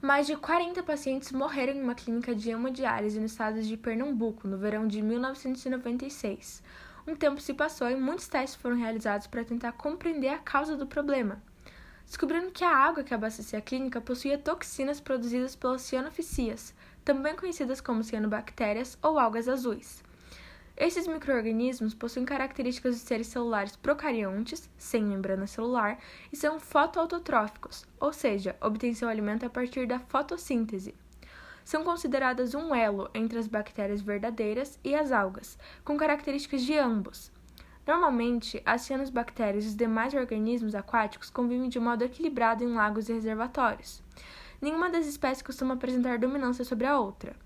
Mais de 40 pacientes morreram em uma clínica de hemodiálise no estado de Pernambuco no verão de 1996. Um tempo se passou e muitos testes foram realizados para tentar compreender a causa do problema. Descobrindo que a água que abastecia a clínica possuía toxinas produzidas pelas cianoficias, também conhecidas como cianobactérias ou algas azuis. Esses microorganismos possuem características de seres celulares procariontes, sem membrana celular, e são fotoautotróficos, ou seja, obtêm seu alimento a partir da fotossíntese. São consideradas um elo entre as bactérias verdadeiras e as algas, com características de ambos. Normalmente, as cianobactérias e os demais organismos aquáticos convivem de modo equilibrado em lagos e reservatórios. Nenhuma das espécies costuma apresentar dominância sobre a outra.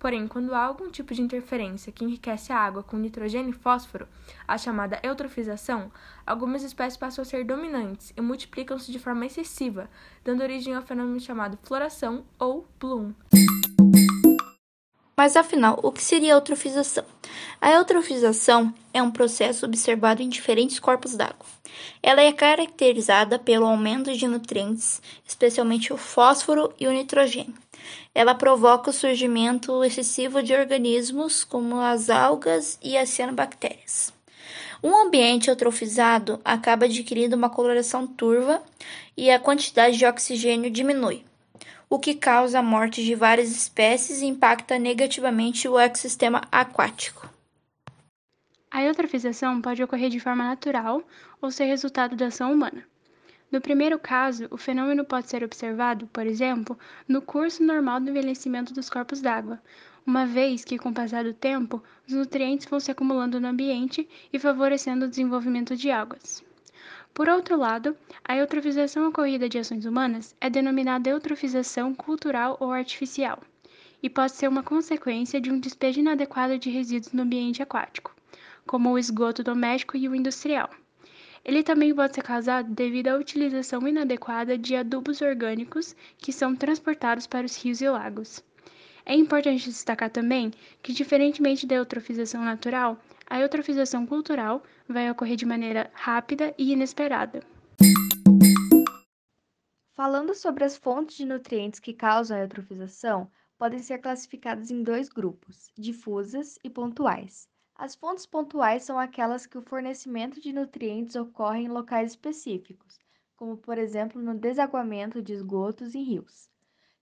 Porém, quando há algum tipo de interferência que enriquece a água com nitrogênio e fósforo, a chamada eutrofização, algumas espécies passam a ser dominantes e multiplicam-se de forma excessiva, dando origem ao fenômeno chamado floração ou bloom. Mas afinal, o que seria a eutrofização? A eutrofização é um processo observado em diferentes corpos d'água. Ela é caracterizada pelo aumento de nutrientes, especialmente o fósforo e o nitrogênio. Ela provoca o surgimento excessivo de organismos como as algas e as cianobactérias. Um ambiente eutrofizado acaba adquirindo uma coloração turva e a quantidade de oxigênio diminui o que causa a morte de várias espécies e impacta negativamente o ecossistema aquático. A eutrofização pode ocorrer de forma natural ou ser resultado da ação humana. No primeiro caso, o fenômeno pode ser observado, por exemplo, no curso normal do envelhecimento dos corpos d'água, uma vez que, com o passar do tempo, os nutrientes vão se acumulando no ambiente e favorecendo o desenvolvimento de águas. Por outro lado, a eutrofização ocorrida de ações humanas é denominada eutrofização cultural ou artificial e pode ser uma consequência de um despejo inadequado de resíduos no ambiente aquático, como o esgoto doméstico e o industrial. Ele também pode ser causado devido à utilização inadequada de adubos orgânicos que são transportados para os rios e lagos. É importante destacar também que, diferentemente da eutrofização natural, a eutrofização cultural vai ocorrer de maneira rápida e inesperada. Falando sobre as fontes de nutrientes que causam a eutrofização, podem ser classificadas em dois grupos, difusas e pontuais. As fontes pontuais são aquelas que o fornecimento de nutrientes ocorre em locais específicos, como por exemplo no desaguamento de esgotos em rios.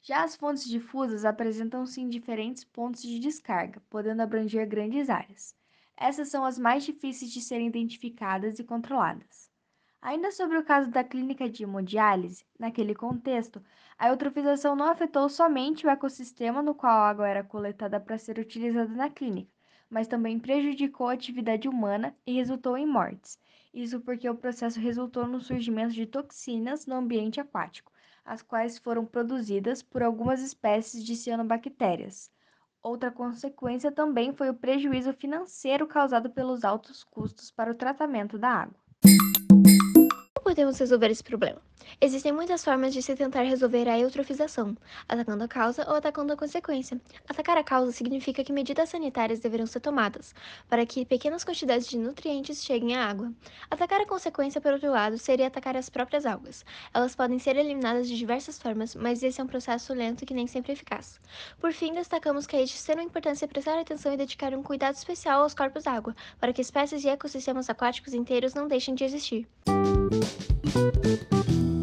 Já as fontes difusas apresentam-se em diferentes pontos de descarga, podendo abranger grandes áreas. Essas são as mais difíceis de serem identificadas e controladas. Ainda sobre o caso da clínica de hemodiálise, naquele contexto, a eutrofização não afetou somente o ecossistema no qual a água era coletada para ser utilizada na clínica, mas também prejudicou a atividade humana e resultou em mortes. Isso porque o processo resultou no surgimento de toxinas no ambiente aquático, as quais foram produzidas por algumas espécies de cianobactérias. Outra consequência também foi o prejuízo financeiro causado pelos altos custos para o tratamento da água. Podemos resolver esse problema? Existem muitas formas de se tentar resolver a eutrofização, atacando a causa ou atacando a consequência. Atacar a causa significa que medidas sanitárias deverão ser tomadas para que pequenas quantidades de nutrientes cheguem à água. Atacar a consequência, por outro lado, seria atacar as próprias algas. Elas podem ser eliminadas de diversas formas, mas esse é um processo lento que nem sempre é eficaz. Por fim, destacamos que é de extrema importância prestar atenção e dedicar um cuidado especial aos corpos d'água, para que espécies e ecossistemas aquáticos inteiros não deixem de existir. Música